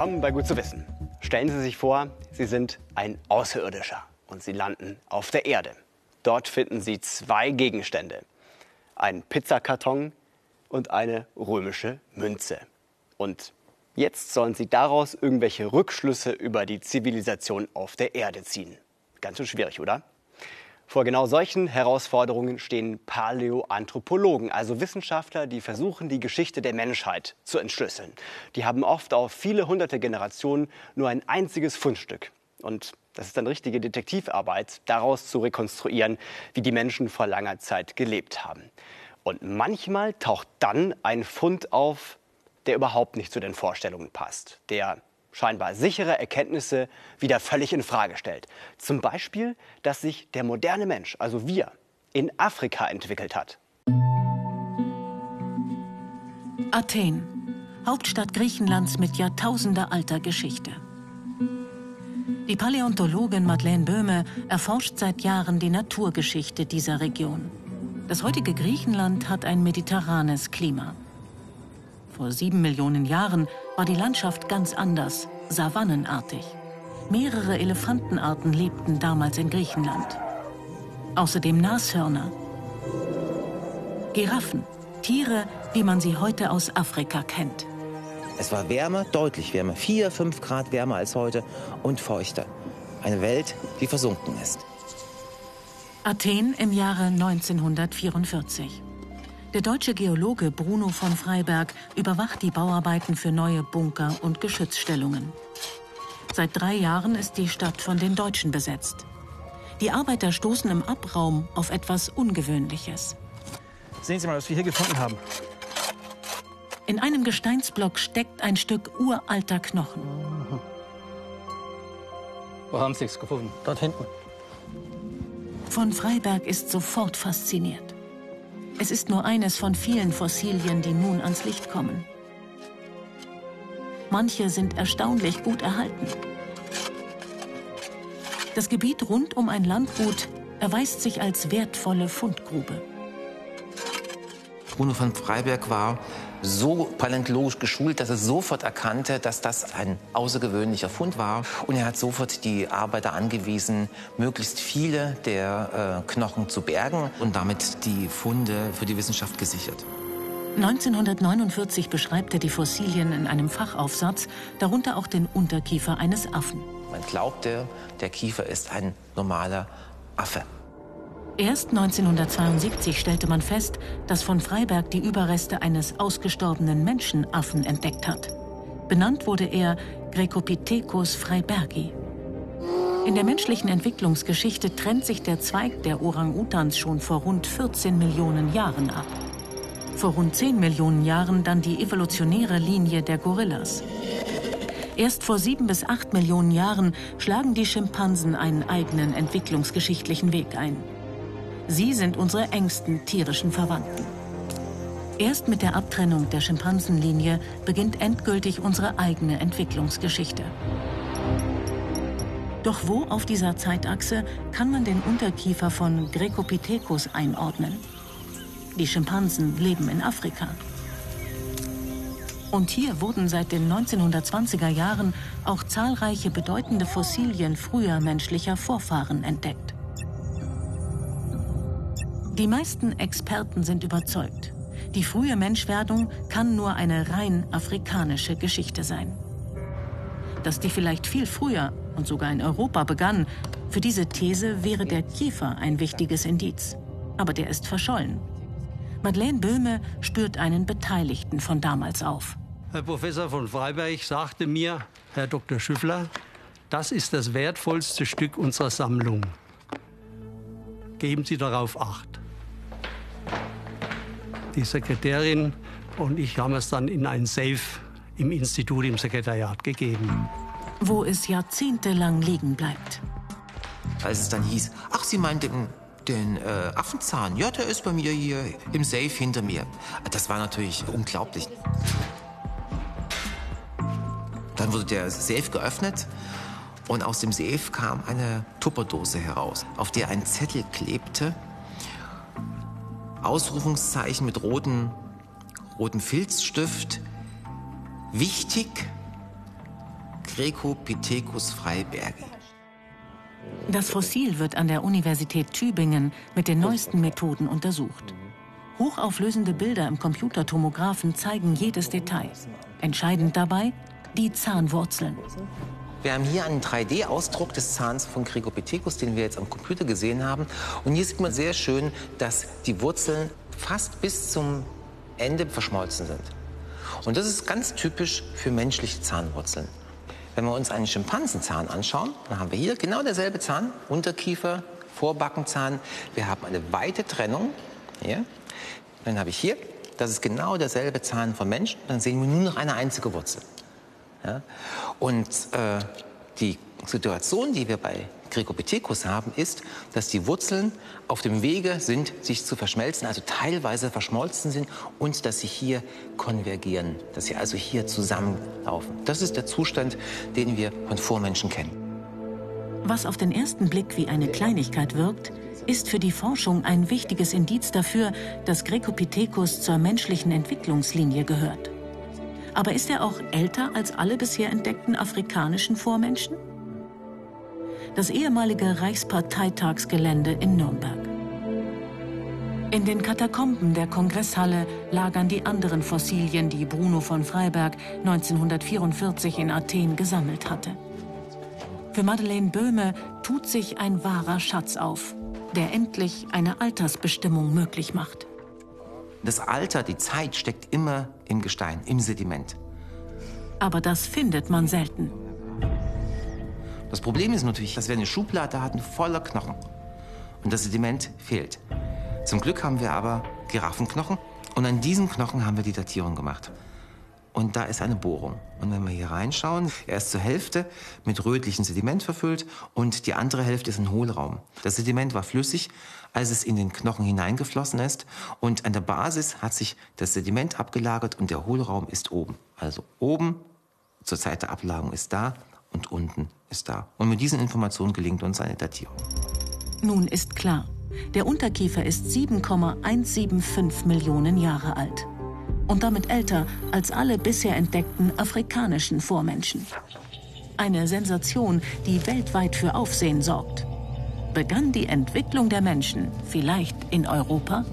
Willkommen bei Gut zu wissen. Stellen Sie sich vor, Sie sind ein Außerirdischer und Sie landen auf der Erde. Dort finden Sie zwei Gegenstände. Einen Pizzakarton und eine römische Münze. Und jetzt sollen Sie daraus irgendwelche Rückschlüsse über die Zivilisation auf der Erde ziehen. Ganz schön schwierig, oder? Vor genau solchen Herausforderungen stehen Paläoanthropologen, also Wissenschaftler, die versuchen, die Geschichte der Menschheit zu entschlüsseln. Die haben oft auf viele hunderte Generationen nur ein einziges Fundstück. Und das ist dann richtige Detektivarbeit, daraus zu rekonstruieren, wie die Menschen vor langer Zeit gelebt haben. Und manchmal taucht dann ein Fund auf, der überhaupt nicht zu den Vorstellungen passt, der scheinbar sichere Erkenntnisse wieder völlig in Frage stellt. Zum Beispiel, dass sich der moderne Mensch, also wir, in Afrika entwickelt hat. Athen, Hauptstadt Griechenlands mit jahrtausendealter Geschichte. Die Paläontologin Madeleine Böhme erforscht seit Jahren die Naturgeschichte dieser Region. Das heutige Griechenland hat ein mediterranes Klima. Vor sieben Millionen Jahren war die Landschaft ganz anders, savannenartig. Mehrere Elefantenarten lebten damals in Griechenland. Außerdem Nashörner. Giraffen, Tiere, wie man sie heute aus Afrika kennt. Es war wärmer, deutlich wärmer, vier, fünf Grad wärmer als heute und feuchter. Eine Welt, die versunken ist. Athen im Jahre 1944. Der deutsche Geologe Bruno von Freiberg überwacht die Bauarbeiten für neue Bunker und Geschützstellungen. Seit drei Jahren ist die Stadt von den Deutschen besetzt. Die Arbeiter stoßen im Abraum auf etwas Ungewöhnliches. Sehen Sie mal, was wir hier gefunden haben. In einem Gesteinsblock steckt ein Stück uralter Knochen. Wo haben Sie es gefunden? Dort hinten. Von Freiberg ist sofort fasziniert. Es ist nur eines von vielen Fossilien, die nun ans Licht kommen. Manche sind erstaunlich gut erhalten. Das Gebiet rund um ein Landgut erweist sich als wertvolle Fundgrube. Bruno von Freiberg war so paläontologisch geschult, dass er sofort erkannte, dass das ein außergewöhnlicher Fund war. Und er hat sofort die Arbeiter angewiesen, möglichst viele der äh, Knochen zu bergen und damit die Funde für die Wissenschaft gesichert. 1949 beschreibt er die Fossilien in einem Fachaufsatz, darunter auch den Unterkiefer eines Affen. Man glaubte, der Kiefer ist ein normaler Affe. Erst 1972 stellte man fest, dass von Freiberg die Überreste eines ausgestorbenen Menschenaffen entdeckt hat. Benannt wurde er Grecopithecus freibergi. In der menschlichen Entwicklungsgeschichte trennt sich der Zweig der Orang-Utans schon vor rund 14 Millionen Jahren ab. Vor rund 10 Millionen Jahren dann die evolutionäre Linie der Gorillas. Erst vor sieben bis acht Millionen Jahren schlagen die Schimpansen einen eigenen entwicklungsgeschichtlichen Weg ein. Sie sind unsere engsten tierischen Verwandten. Erst mit der Abtrennung der Schimpansenlinie beginnt endgültig unsere eigene Entwicklungsgeschichte. Doch wo auf dieser Zeitachse kann man den Unterkiefer von Grecopithecus einordnen? Die Schimpansen leben in Afrika. Und hier wurden seit den 1920er Jahren auch zahlreiche bedeutende Fossilien früher menschlicher Vorfahren entdeckt. Die meisten Experten sind überzeugt, die frühe Menschwerdung kann nur eine rein afrikanische Geschichte sein. Dass die vielleicht viel früher und sogar in Europa begann, für diese These wäre der Kiefer ein wichtiges Indiz. Aber der ist verschollen. Madeleine Böhme spürt einen Beteiligten von damals auf. Herr Professor von Freiberg sagte mir, Herr Dr. Schüffler, das ist das wertvollste Stück unserer Sammlung. Geben Sie darauf Acht die Sekretärin und ich haben es dann in ein Safe im Institut, im Sekretariat gegeben. Wo es jahrzehntelang liegen bleibt. Als es dann hieß, ach, Sie meinen den, den äh, Affenzahn? Ja, der ist bei mir hier im Safe hinter mir. Das war natürlich unglaublich. Dann wurde der Safe geöffnet und aus dem Safe kam eine Tupperdose heraus, auf der ein Zettel klebte, Ausrufungszeichen mit rotem roten Filzstift. Wichtig, Grecopithecus freibergi. Das Fossil wird an der Universität Tübingen mit den neuesten Methoden untersucht. Hochauflösende Bilder im Computertomographen zeigen jedes Detail. Entscheidend dabei die Zahnwurzeln. Wir haben hier einen 3D-Ausdruck des Zahns von Gregopithecus, den wir jetzt am Computer gesehen haben. Und hier sieht man sehr schön, dass die Wurzeln fast bis zum Ende verschmolzen sind. Und das ist ganz typisch für menschliche Zahnwurzeln. Wenn wir uns einen Schimpansenzahn anschauen, dann haben wir hier genau derselbe Zahn, Unterkiefer, Vorbackenzahn. Wir haben eine weite Trennung. Hier. Dann habe ich hier, das ist genau derselbe Zahn von Menschen. Dann sehen wir nur noch eine einzige Wurzel. Ja? Und äh, die Situation, die wir bei Grecopithecus haben, ist, dass die Wurzeln auf dem Wege sind, sich zu verschmelzen, also teilweise verschmolzen sind und dass sie hier konvergieren, dass sie also hier zusammenlaufen. Das ist der Zustand, den wir von Vormenschen kennen. Was auf den ersten Blick wie eine Kleinigkeit wirkt, ist für die Forschung ein wichtiges Indiz dafür, dass Grecopithecus zur menschlichen Entwicklungslinie gehört. Aber ist er auch älter als alle bisher entdeckten afrikanischen Vormenschen? Das ehemalige Reichsparteitagsgelände in Nürnberg. In den Katakomben der Kongresshalle lagern die anderen Fossilien, die Bruno von Freiberg 1944 in Athen gesammelt hatte. Für Madeleine Böhme tut sich ein wahrer Schatz auf, der endlich eine Altersbestimmung möglich macht. Das Alter, die Zeit steckt immer im Gestein, im Sediment. Aber das findet man selten. Das Problem ist natürlich, dass wir eine Schublade hatten voller Knochen. Und das Sediment fehlt. Zum Glück haben wir aber Giraffenknochen. Und an diesen Knochen haben wir die Datierung gemacht. Und da ist eine Bohrung. Und wenn wir hier reinschauen, er ist zur Hälfte mit rötlichem Sediment verfüllt und die andere Hälfte ist ein Hohlraum. Das Sediment war flüssig, als es in den Knochen hineingeflossen ist. Und an der Basis hat sich das Sediment abgelagert und der Hohlraum ist oben. Also oben zur Zeit der Ablagerung ist da und unten ist da. Und mit diesen Informationen gelingt uns eine Datierung. Nun ist klar, der Unterkiefer ist 7,175 Millionen Jahre alt und damit älter als alle bisher entdeckten afrikanischen Vormenschen. Eine Sensation, die weltweit für Aufsehen sorgt. Begann die Entwicklung der Menschen vielleicht in Europa?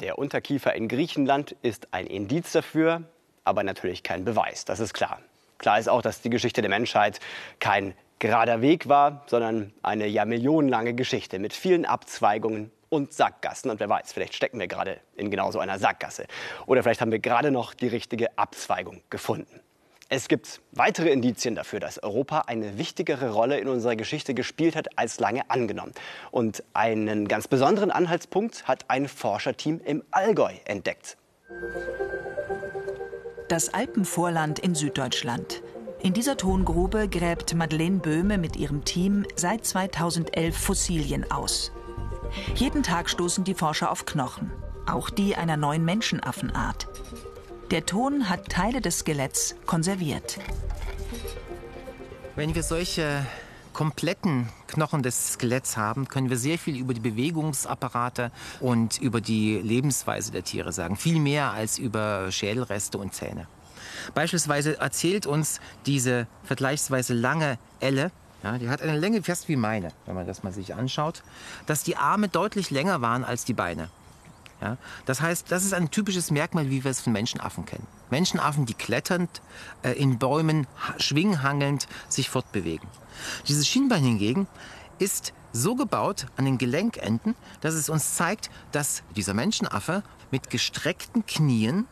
Der Unterkiefer in Griechenland ist ein Indiz dafür, aber natürlich kein Beweis, das ist klar. Klar ist auch, dass die Geschichte der Menschheit kein gerader Weg war, sondern eine ja millionenlange Geschichte mit vielen Abzweigungen und Sackgassen. Und wer weiß, vielleicht stecken wir gerade in genau so einer Sackgasse. Oder vielleicht haben wir gerade noch die richtige Abzweigung gefunden. Es gibt weitere Indizien dafür, dass Europa eine wichtigere Rolle in unserer Geschichte gespielt hat als lange angenommen. Und einen ganz besonderen Anhaltspunkt hat ein Forscherteam im Allgäu entdeckt. Das Alpenvorland in Süddeutschland. In dieser Tongrube gräbt Madeleine Böhme mit ihrem Team seit 2011 Fossilien aus. Jeden Tag stoßen die Forscher auf Knochen, auch die einer neuen Menschenaffenart. Der Ton hat Teile des Skeletts konserviert. Wenn wir solche kompletten Knochen des Skeletts haben, können wir sehr viel über die Bewegungsapparate und über die Lebensweise der Tiere sagen. Viel mehr als über Schädelreste und Zähne. Beispielsweise erzählt uns diese vergleichsweise lange Elle, ja, die hat eine Länge fast wie meine, wenn man das mal sich anschaut, dass die Arme deutlich länger waren als die Beine. Ja, das heißt, das ist ein typisches Merkmal, wie wir es von Menschenaffen kennen. Menschenaffen, die kletternd äh, in Bäumen, schwinghangelnd sich fortbewegen. Dieses Schienbein hingegen ist so gebaut an den Gelenkenden, dass es uns zeigt, dass dieser Menschenaffe mit gestreckten Knien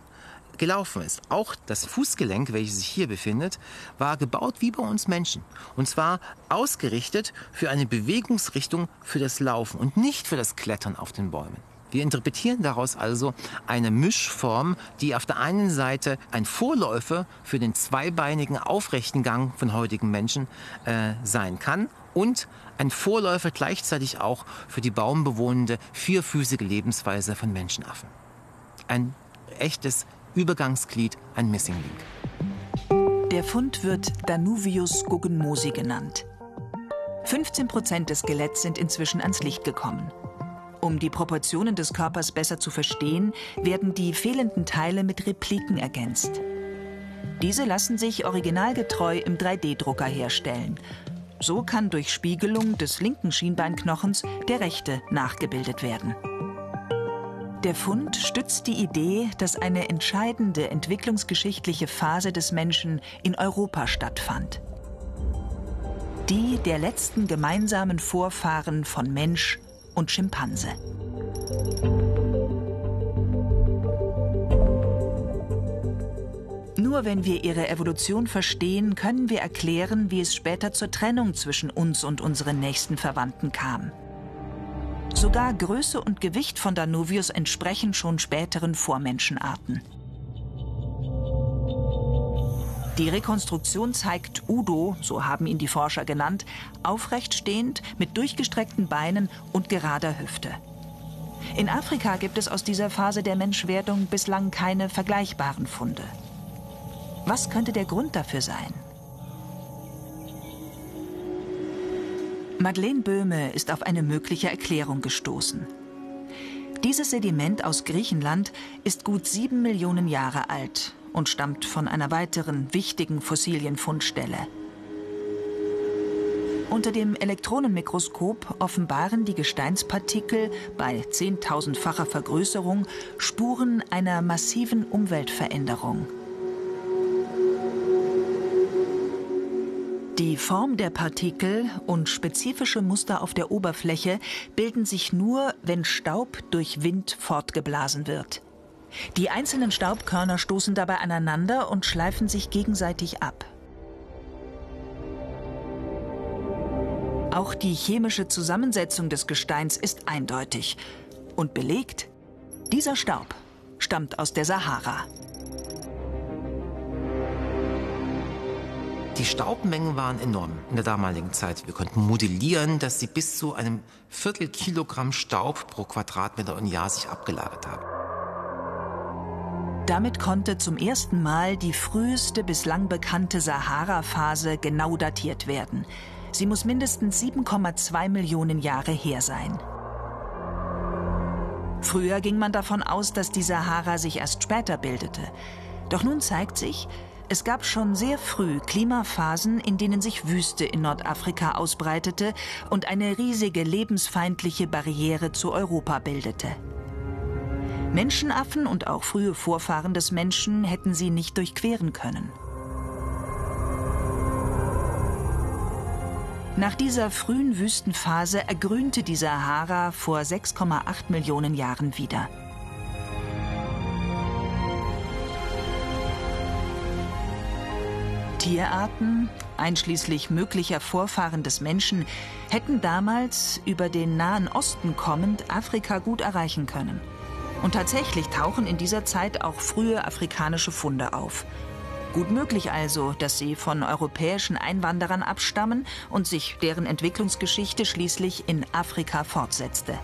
gelaufen ist. Auch das Fußgelenk, welches sich hier befindet, war gebaut wie bei uns Menschen. Und zwar ausgerichtet für eine Bewegungsrichtung für das Laufen und nicht für das Klettern auf den Bäumen. Wir interpretieren daraus also eine Mischform, die auf der einen Seite ein Vorläufer für den zweibeinigen aufrechten Gang von heutigen Menschen äh, sein kann und ein Vorläufer gleichzeitig auch für die baumbewohnende vierfüßige Lebensweise von Menschenaffen. Ein echtes Übergangsglied, ein Missing Link. Der Fund wird Danuvius guggenmosi genannt. 15 Prozent des Skeletts sind inzwischen ans Licht gekommen. Um die Proportionen des Körpers besser zu verstehen, werden die fehlenden Teile mit Repliken ergänzt. Diese lassen sich originalgetreu im 3D-Drucker herstellen. So kann durch Spiegelung des linken Schienbeinknochens der rechte nachgebildet werden. Der Fund stützt die Idee, dass eine entscheidende entwicklungsgeschichtliche Phase des Menschen in Europa stattfand. Die der letzten gemeinsamen Vorfahren von Mensch und Schimpanse. Nur wenn wir ihre Evolution verstehen, können wir erklären, wie es später zur Trennung zwischen uns und unseren nächsten Verwandten kam. Sogar Größe und Gewicht von Danuvius entsprechen schon späteren Vormenschenarten. Die Rekonstruktion zeigt Udo, so haben ihn die Forscher genannt, aufrecht stehend, mit durchgestreckten Beinen und gerader Hüfte. In Afrika gibt es aus dieser Phase der Menschwerdung bislang keine vergleichbaren Funde. Was könnte der Grund dafür sein? Madeleine Böhme ist auf eine mögliche Erklärung gestoßen. Dieses Sediment aus Griechenland ist gut sieben Millionen Jahre alt und stammt von einer weiteren wichtigen Fossilienfundstelle. Unter dem Elektronenmikroskop offenbaren die Gesteinspartikel bei zehntausendfacher Vergrößerung Spuren einer massiven Umweltveränderung. Die Form der Partikel und spezifische Muster auf der Oberfläche bilden sich nur, wenn Staub durch Wind fortgeblasen wird. Die einzelnen Staubkörner stoßen dabei aneinander und schleifen sich gegenseitig ab. Auch die chemische Zusammensetzung des Gesteins ist eindeutig und belegt, dieser Staub stammt aus der Sahara. Die Staubmengen waren enorm in der damaligen Zeit. Wir konnten modellieren, dass sie bis zu einem Viertelkilogramm Staub pro Quadratmeter und Jahr sich abgelagert haben. Damit konnte zum ersten Mal die früheste bislang bekannte Sahara-Phase genau datiert werden. Sie muss mindestens 7,2 Millionen Jahre her sein. Früher ging man davon aus, dass die Sahara sich erst später bildete. Doch nun zeigt sich, es gab schon sehr früh Klimaphasen, in denen sich Wüste in Nordafrika ausbreitete und eine riesige lebensfeindliche Barriere zu Europa bildete. Menschenaffen und auch frühe Vorfahren des Menschen hätten sie nicht durchqueren können. Nach dieser frühen Wüstenphase ergrünte die Sahara vor 6,8 Millionen Jahren wieder. Tierarten, einschließlich möglicher Vorfahren des Menschen, hätten damals über den Nahen Osten kommend Afrika gut erreichen können. Und tatsächlich tauchen in dieser Zeit auch frühe afrikanische Funde auf. Gut möglich also, dass sie von europäischen Einwanderern abstammen und sich deren Entwicklungsgeschichte schließlich in Afrika fortsetzte.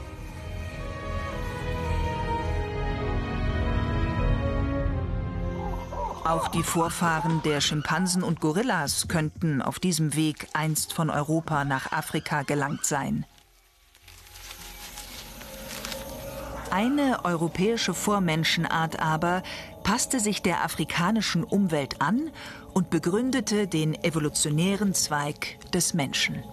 Auch die Vorfahren der Schimpansen und Gorillas könnten auf diesem Weg einst von Europa nach Afrika gelangt sein. Eine europäische Vormenschenart aber passte sich der afrikanischen Umwelt an und begründete den evolutionären Zweig des Menschen.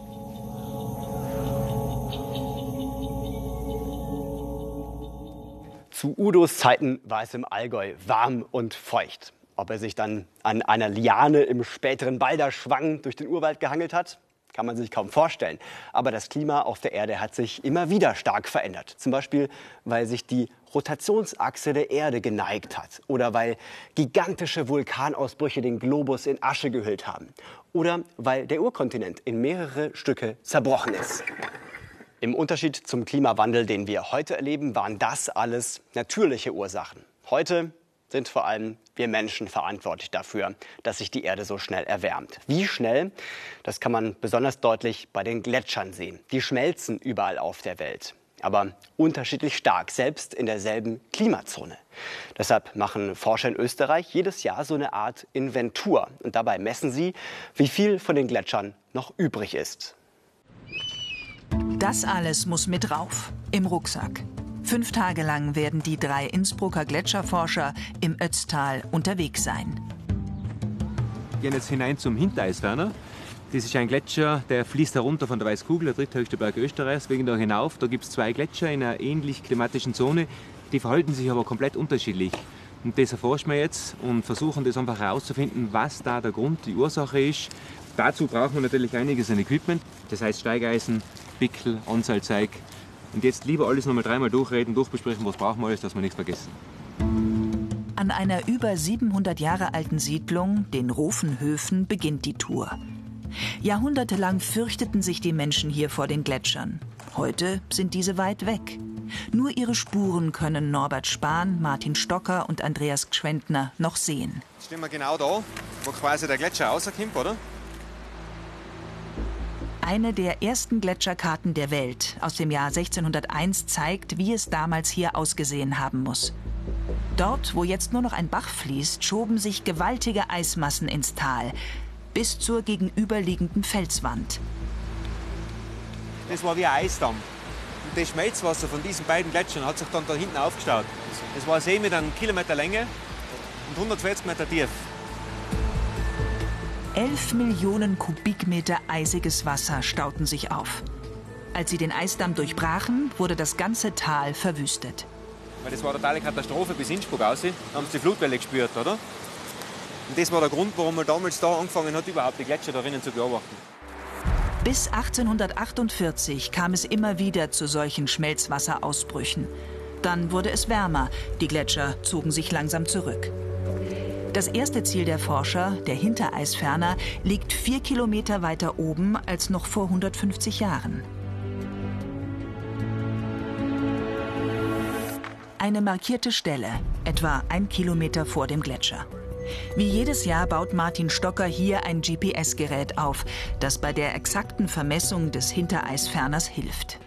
Zu Udos Zeiten war es im Allgäu warm und feucht. Ob er sich dann an einer Liane im späteren Balderschwang durch den Urwald gehangelt hat, kann man sich kaum vorstellen. Aber das Klima auf der Erde hat sich immer wieder stark verändert. Zum Beispiel, weil sich die Rotationsachse der Erde geneigt hat oder weil gigantische Vulkanausbrüche den Globus in Asche gehüllt haben oder weil der Urkontinent in mehrere Stücke zerbrochen ist. Im Unterschied zum Klimawandel, den wir heute erleben, waren das alles natürliche Ursachen. Heute sind vor allem wir Menschen verantwortlich dafür, dass sich die Erde so schnell erwärmt. Wie schnell? Das kann man besonders deutlich bei den Gletschern sehen. Die schmelzen überall auf der Welt aber unterschiedlich stark, selbst in derselben Klimazone. Deshalb machen Forscher in Österreich jedes Jahr so eine Art Inventur und dabei messen sie, wie viel von den Gletschern noch übrig ist. Das alles muss mit rauf, im Rucksack. Fünf Tage lang werden die drei Innsbrucker Gletscherforscher im Ötztal unterwegs sein. Wir gehen jetzt hinein zum Hintereisferner. Das ist ein Gletscher, der fließt herunter von der Weißkugel, der dritthöchste Berg Österreichs. Wegen da hinauf, da gibt es zwei Gletscher in einer ähnlich klimatischen Zone. Die verhalten sich aber komplett unterschiedlich. Und das erforschen wir jetzt und versuchen das einfach herauszufinden, was da der Grund, die Ursache ist. Dazu brauchen wir natürlich einiges an Equipment, das heißt Steigeisen, Pickel, Anzahlzeig. Und jetzt lieber alles nochmal dreimal durchreden, durchbesprechen, was brauchen wir alles, dass wir nichts vergessen. An einer über 700 Jahre alten Siedlung, den Rofenhöfen, beginnt die Tour. Jahrhundertelang fürchteten sich die Menschen hier vor den Gletschern. Heute sind diese weit weg. Nur ihre Spuren können Norbert Spahn, Martin Stocker und Andreas Gschwendner noch sehen. Jetzt stehen wir genau da, wo quasi der Gletscher rauskommt, oder? Eine der ersten Gletscherkarten der Welt aus dem Jahr 1601 zeigt, wie es damals hier ausgesehen haben muss. Dort, wo jetzt nur noch ein Bach fließt, schoben sich gewaltige Eismassen ins Tal, bis zur gegenüberliegenden Felswand. Das war wie ein Eisdamm. Und das Schmelzwasser von diesen beiden Gletschern hat sich dann da hinten aufgestaut. Das war ein See mit einem Kilometer Länge und 140 Meter tief. 11 Millionen Kubikmeter eisiges Wasser stauten sich auf. Als sie den Eisdamm durchbrachen, wurde das ganze Tal verwüstet. Das war eine totale Katastrophe bis Innsbruck aus. Da haben sie die Flutwelle gespürt, oder? Und das war der Grund, warum man damals da angefangen hat, überhaupt die Gletscher darinnen zu beobachten. Bis 1848 kam es immer wieder zu solchen Schmelzwasserausbrüchen. Dann wurde es wärmer, die Gletscher zogen sich langsam zurück. Das erste Ziel der Forscher, der Hintereisferner, liegt vier Kilometer weiter oben als noch vor 150 Jahren. Eine markierte Stelle, etwa ein Kilometer vor dem Gletscher. Wie jedes Jahr baut Martin Stocker hier ein GPS-Gerät auf, das bei der exakten Vermessung des Hintereisferners hilft.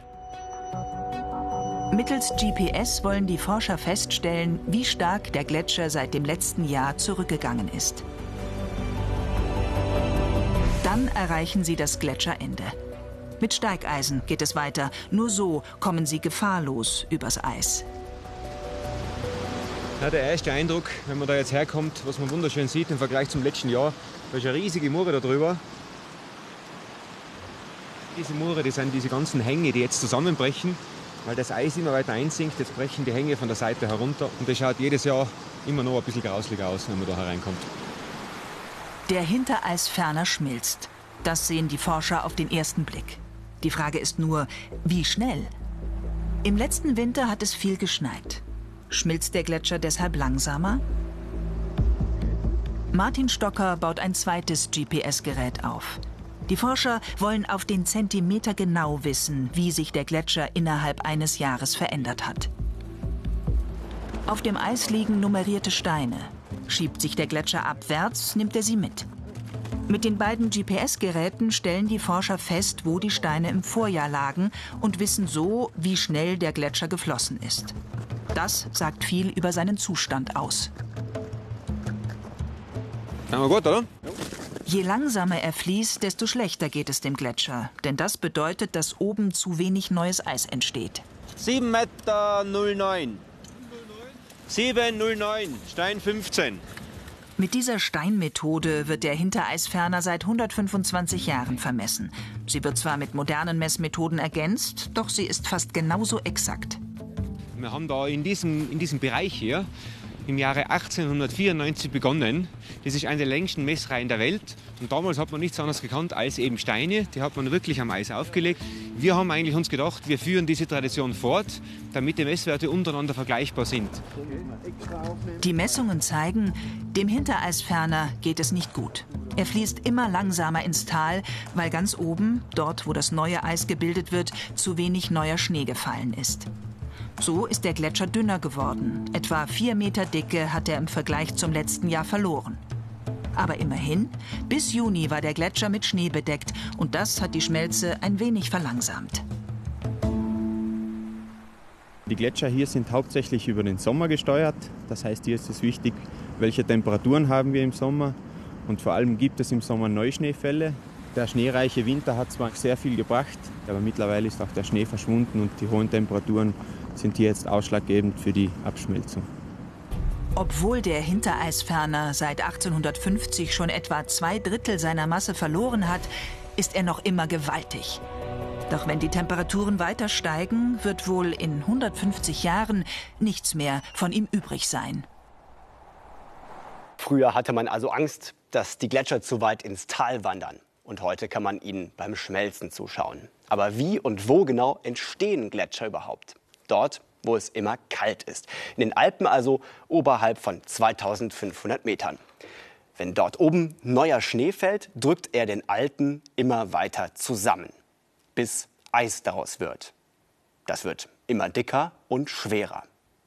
Mittels GPS wollen die Forscher feststellen, wie stark der Gletscher seit dem letzten Jahr zurückgegangen ist. Dann erreichen sie das Gletscherende. Mit Steigeisen geht es weiter. Nur so kommen sie gefahrlos übers Eis. Ja, der erste Eindruck, wenn man da jetzt herkommt, was man wunderschön sieht im Vergleich zum letzten Jahr, da ist eine riesige Mure da drüber. Diese Mure, das sind diese ganzen Hänge, die jetzt zusammenbrechen weil das Eis immer weiter einsinkt. Jetzt brechen die Hänge von der Seite herunter und das schaut jedes Jahr immer noch ein bisschen grauslicher aus, wenn man da hereinkommt. Der Hintereisferner schmilzt. Das sehen die Forscher auf den ersten Blick. Die Frage ist nur, wie schnell? Im letzten Winter hat es viel geschneit. Schmilzt der Gletscher deshalb langsamer? Martin Stocker baut ein zweites GPS-Gerät auf. Die Forscher wollen auf den Zentimeter genau wissen, wie sich der Gletscher innerhalb eines Jahres verändert hat. Auf dem Eis liegen nummerierte Steine. Schiebt sich der Gletscher abwärts, nimmt er sie mit. Mit den beiden GPS-Geräten stellen die Forscher fest, wo die Steine im Vorjahr lagen und wissen so, wie schnell der Gletscher geflossen ist. Das sagt viel über seinen Zustand aus. Haben wir gut, oder? Je langsamer er fließt, desto schlechter geht es dem Gletscher. Denn das bedeutet, dass oben zu wenig neues Eis entsteht. 7,09 Meter. 7,09. Stein 15. Mit dieser Steinmethode wird der Hintereisferner seit 125 Jahren vermessen. Sie wird zwar mit modernen Messmethoden ergänzt, doch sie ist fast genauso exakt. Wir haben da in diesem, in diesem Bereich hier im Jahre 1894 begonnen. Das ist eine der längsten Messreihen der Welt. Und damals hat man nichts anderes gekannt als eben Steine. Die hat man wirklich am Eis aufgelegt. Wir haben eigentlich uns gedacht, wir führen diese Tradition fort, damit die Messwerte untereinander vergleichbar sind. Die Messungen zeigen, dem Hintereisferner geht es nicht gut. Er fließt immer langsamer ins Tal, weil ganz oben, dort wo das neue Eis gebildet wird, zu wenig neuer Schnee gefallen ist. So ist der Gletscher dünner geworden. Etwa vier Meter Dicke hat er im Vergleich zum letzten Jahr verloren. Aber immerhin, bis Juni war der Gletscher mit Schnee bedeckt und das hat die Schmelze ein wenig verlangsamt. Die Gletscher hier sind hauptsächlich über den Sommer gesteuert. Das heißt, hier ist es wichtig, welche Temperaturen haben wir im Sommer. Und vor allem gibt es im Sommer Neuschneefälle. Der schneereiche Winter hat zwar sehr viel gebracht, aber mittlerweile ist auch der Schnee verschwunden und die hohen Temperaturen sind hier jetzt ausschlaggebend für die Abschmelzung. Obwohl der Hintereisferner seit 1850 schon etwa zwei Drittel seiner Masse verloren hat, ist er noch immer gewaltig. Doch wenn die Temperaturen weiter steigen, wird wohl in 150 Jahren nichts mehr von ihm übrig sein. Früher hatte man also Angst, dass die Gletscher zu weit ins Tal wandern. Und heute kann man ihnen beim Schmelzen zuschauen. Aber wie und wo genau entstehen Gletscher überhaupt? Dort, wo es immer kalt ist. In den Alpen also oberhalb von 2500 Metern. Wenn dort oben neuer Schnee fällt, drückt er den alten immer weiter zusammen bis Eis daraus wird. Das wird immer dicker und schwerer.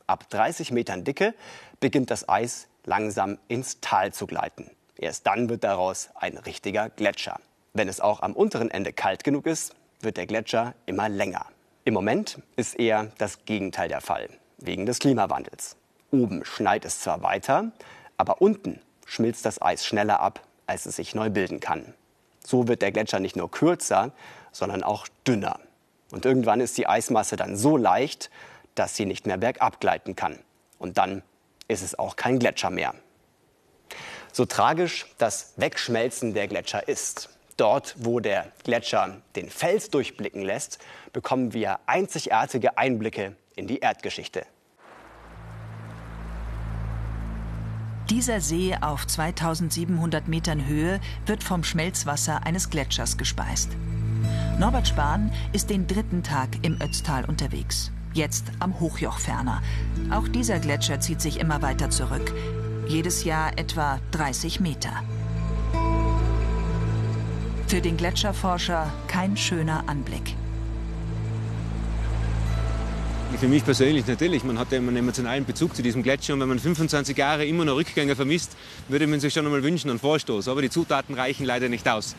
Ab 30 Metern Dicke beginnt das Eis langsam ins Tal zu gleiten. Erst dann wird daraus ein richtiger Gletscher. Wenn es auch am unteren Ende kalt genug ist, wird der Gletscher immer länger. Im Moment ist eher das Gegenteil der Fall, wegen des Klimawandels. Oben schneit es zwar weiter, aber unten schmilzt das Eis schneller ab, als es sich neu bilden kann. So wird der Gletscher nicht nur kürzer, sondern auch dünner. Und irgendwann ist die Eismasse dann so leicht, dass sie nicht mehr bergab gleiten kann. Und dann ist es auch kein Gletscher mehr. So tragisch das Wegschmelzen der Gletscher ist, dort, wo der Gletscher den Fels durchblicken lässt, bekommen wir einzigartige Einblicke in die Erdgeschichte. Dieser See auf 2700 Metern Höhe wird vom Schmelzwasser eines Gletschers gespeist. Norbert Spahn ist den dritten Tag im Ötztal unterwegs. Jetzt am Hochjochferner. Auch dieser Gletscher zieht sich immer weiter zurück. Jedes Jahr etwa 30 Meter. Für den Gletscherforscher kein schöner Anblick. Für mich persönlich natürlich. Man hat ja einen emotionalen Bezug zu diesem Gletscher. Und wenn man 25 Jahre immer noch Rückgänge vermisst, würde man sich schon einmal wünschen, einen Vorstoß. Aber die Zutaten reichen leider nicht aus.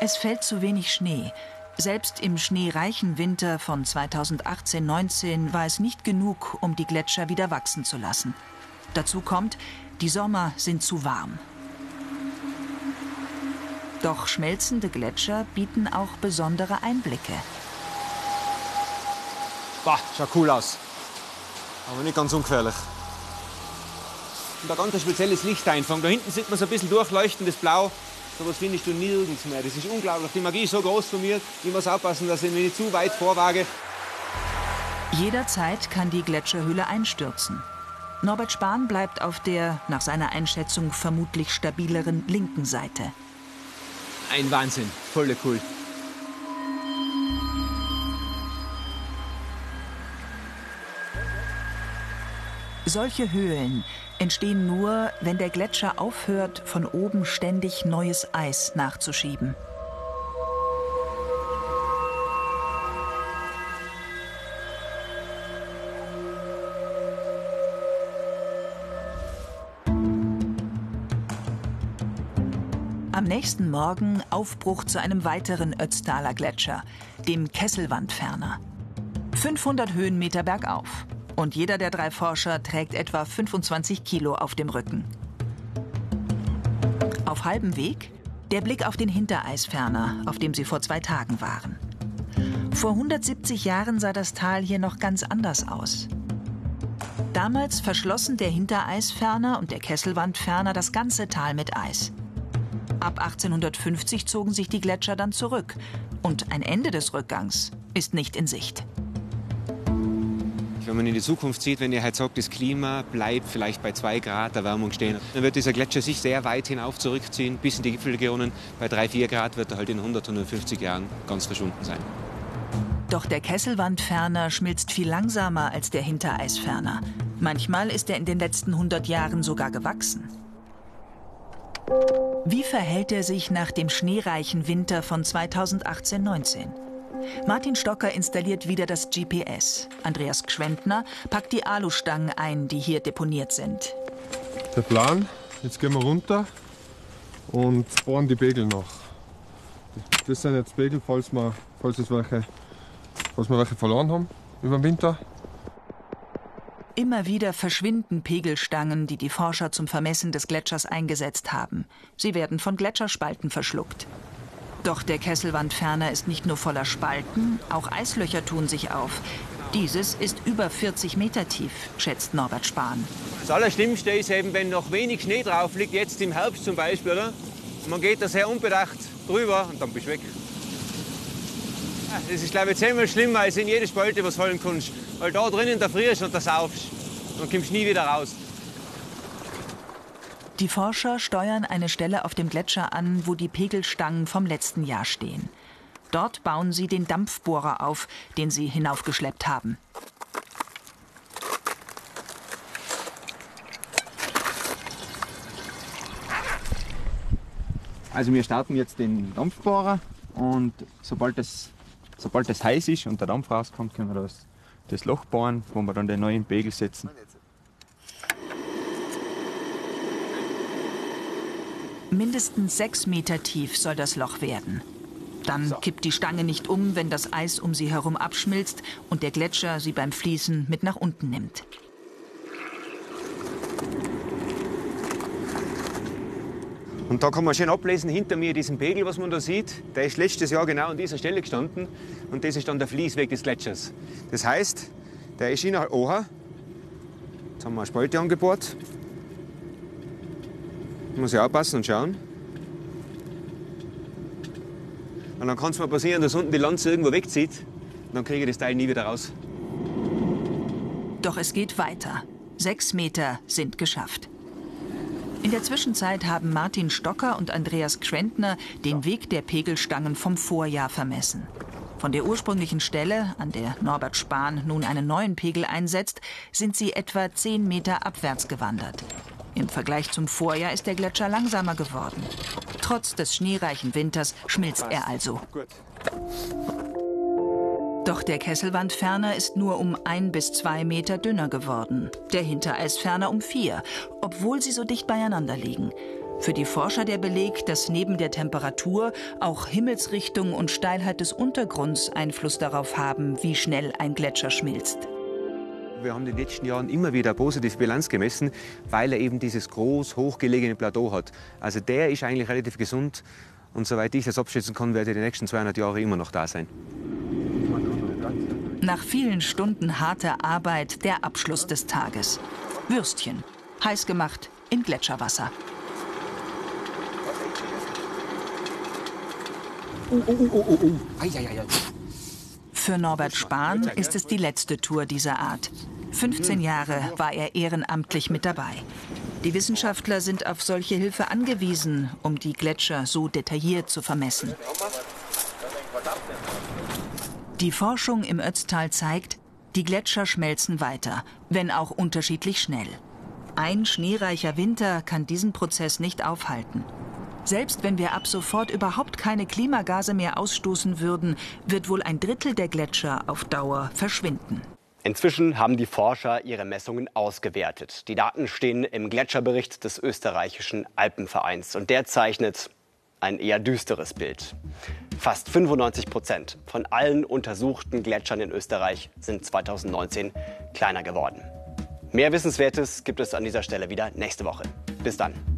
Es fällt zu wenig Schnee. Selbst im schneereichen Winter von 2018-19 war es nicht genug, um die Gletscher wieder wachsen zu lassen. Dazu kommt, die Sommer sind zu warm. Doch schmelzende Gletscher bieten auch besondere Einblicke. Bah, schaut cool aus. Aber nicht ganz ungefährlich. Und ein ganz spezielles Licht einfangen. Da hinten sieht man so ein bisschen durchleuchtendes Blau. So was findest du nirgends mehr. Das ist unglaublich. Die Magie ist so groß von mir. Ich muss aufpassen, dass ich mich nicht zu weit vorwage. Jederzeit kann die Gletscherhülle einstürzen. Norbert Spahn bleibt auf der, nach seiner Einschätzung, vermutlich stabileren linken Seite. Ein Wahnsinn. Voll cool. Solche Höhlen entstehen nur, wenn der Gletscher aufhört, von oben ständig neues Eis nachzuschieben. Am nächsten Morgen Aufbruch zu einem weiteren Ötztaler Gletscher, dem Kesselwandferner. 500 Höhenmeter bergauf. Und jeder der drei Forscher trägt etwa 25 Kilo auf dem Rücken. Auf halbem Weg der Blick auf den Hintereisferner, auf dem sie vor zwei Tagen waren. Vor 170 Jahren sah das Tal hier noch ganz anders aus. Damals verschlossen der Hintereisferner und der Kesselwandferner das ganze Tal mit Eis. Ab 1850 zogen sich die Gletscher dann zurück und ein Ende des Rückgangs ist nicht in Sicht. Wenn man in die Zukunft sieht, wenn ihr halt sagt, das Klima bleibt vielleicht bei 2 Grad Erwärmung stehen, dann wird dieser Gletscher sich sehr weit hinauf zurückziehen, bis in die Gipfelregionen. Bei 3, 4 Grad wird er halt in 100, 150 Jahren ganz verschwunden sein. Doch der Kesselwandferner schmilzt viel langsamer als der Hintereisferner. Manchmal ist er in den letzten 100 Jahren sogar gewachsen. Wie verhält er sich nach dem schneereichen Winter von 2018-19? Martin Stocker installiert wieder das GPS. Andreas Gschwendner packt die Alustangen ein, die hier deponiert sind. Der Plan, jetzt gehen wir runter und bohren die Pegel nach. Das sind jetzt Pegel, falls wir, falls es welche, falls wir welche verloren haben über den Winter. Immer wieder verschwinden Pegelstangen, die die Forscher zum Vermessen des Gletschers eingesetzt haben. Sie werden von Gletscherspalten verschluckt. Doch der Kesselwandferner ist nicht nur voller Spalten, auch Eislöcher tun sich auf. Dieses ist über 40 Meter tief, schätzt Norbert Spahn. Das Allerschlimmste ist eben, wenn noch wenig Schnee drauf liegt, jetzt im Herbst zum Beispiel, oder? Man geht da sehr unbedacht drüber und dann bist du weg. Das ist, glaube ich, zehnmal schlimmer, als in jede Spalte was fallen kannst. Weil da drinnen da frierst und da saufst. Dann kommst du nie wieder raus. Die Forscher steuern eine Stelle auf dem Gletscher an, wo die Pegelstangen vom letzten Jahr stehen. Dort bauen sie den Dampfbohrer auf, den sie hinaufgeschleppt haben. Also wir starten jetzt den Dampfbohrer und sobald es, sobald es heiß ist und der Dampf rauskommt, können wir das, das Loch bohren, wo wir dann den neuen Pegel setzen. Mindestens sechs Meter tief soll das Loch werden. Dann kippt die Stange nicht um, wenn das Eis um sie herum abschmilzt und der Gletscher sie beim Fließen mit nach unten nimmt. Und da kann man schön ablesen, hinter mir diesen Pegel, was man da sieht, der ist letztes Jahr genau an dieser Stelle gestanden. Und das ist dann der Fließweg des Gletschers. Das heißt, der ist in Oha. Jetzt haben wir eine Spalte angebohrt. Muss ich aufpassen und schauen. Und dann kann es mal passieren, dass unten die Lanze irgendwo wegzieht. Und dann kriege ich das Teil nie wieder raus. Doch es geht weiter. Sechs Meter sind geschafft. In der Zwischenzeit haben Martin Stocker und Andreas Gschwendner den Weg der Pegelstangen vom Vorjahr vermessen. Von der ursprünglichen Stelle, an der Norbert Spahn nun einen neuen Pegel einsetzt, sind sie etwa zehn Meter abwärts gewandert. Im Vergleich zum Vorjahr ist der Gletscher langsamer geworden. Trotz des schneereichen Winters schmilzt er also. Doch der Kesselwandferner ist nur um ein bis zwei Meter dünner geworden, der Hintereisferner um vier, obwohl sie so dicht beieinander liegen. Für die Forscher der Beleg, dass neben der Temperatur auch Himmelsrichtung und Steilheit des Untergrunds Einfluss darauf haben, wie schnell ein Gletscher schmilzt. Wir haben in den letzten Jahren immer wieder positive Bilanz gemessen, weil er eben dieses groß hochgelegene Plateau hat. Also der ist eigentlich relativ gesund und soweit ich das abschätzen kann, wird er die nächsten 200 Jahre immer noch da sein. Nach vielen Stunden harter Arbeit der Abschluss des Tages. Würstchen, heiß gemacht in Gletscherwasser. Oh, oh, oh, oh, oh. Ei, ei, ei. Für Norbert Spahn ist es die letzte Tour dieser Art. 15 Jahre war er ehrenamtlich mit dabei. Die Wissenschaftler sind auf solche Hilfe angewiesen, um die Gletscher so detailliert zu vermessen. Die Forschung im Ötztal zeigt, die Gletscher schmelzen weiter, wenn auch unterschiedlich schnell. Ein schneereicher Winter kann diesen Prozess nicht aufhalten. Selbst wenn wir ab sofort überhaupt keine Klimagase mehr ausstoßen würden, wird wohl ein Drittel der Gletscher auf Dauer verschwinden. Inzwischen haben die Forscher ihre Messungen ausgewertet. Die Daten stehen im Gletscherbericht des österreichischen Alpenvereins und der zeichnet ein eher düsteres Bild. Fast 95 Prozent von allen untersuchten Gletschern in Österreich sind 2019 kleiner geworden. Mehr Wissenswertes gibt es an dieser Stelle wieder nächste Woche. Bis dann.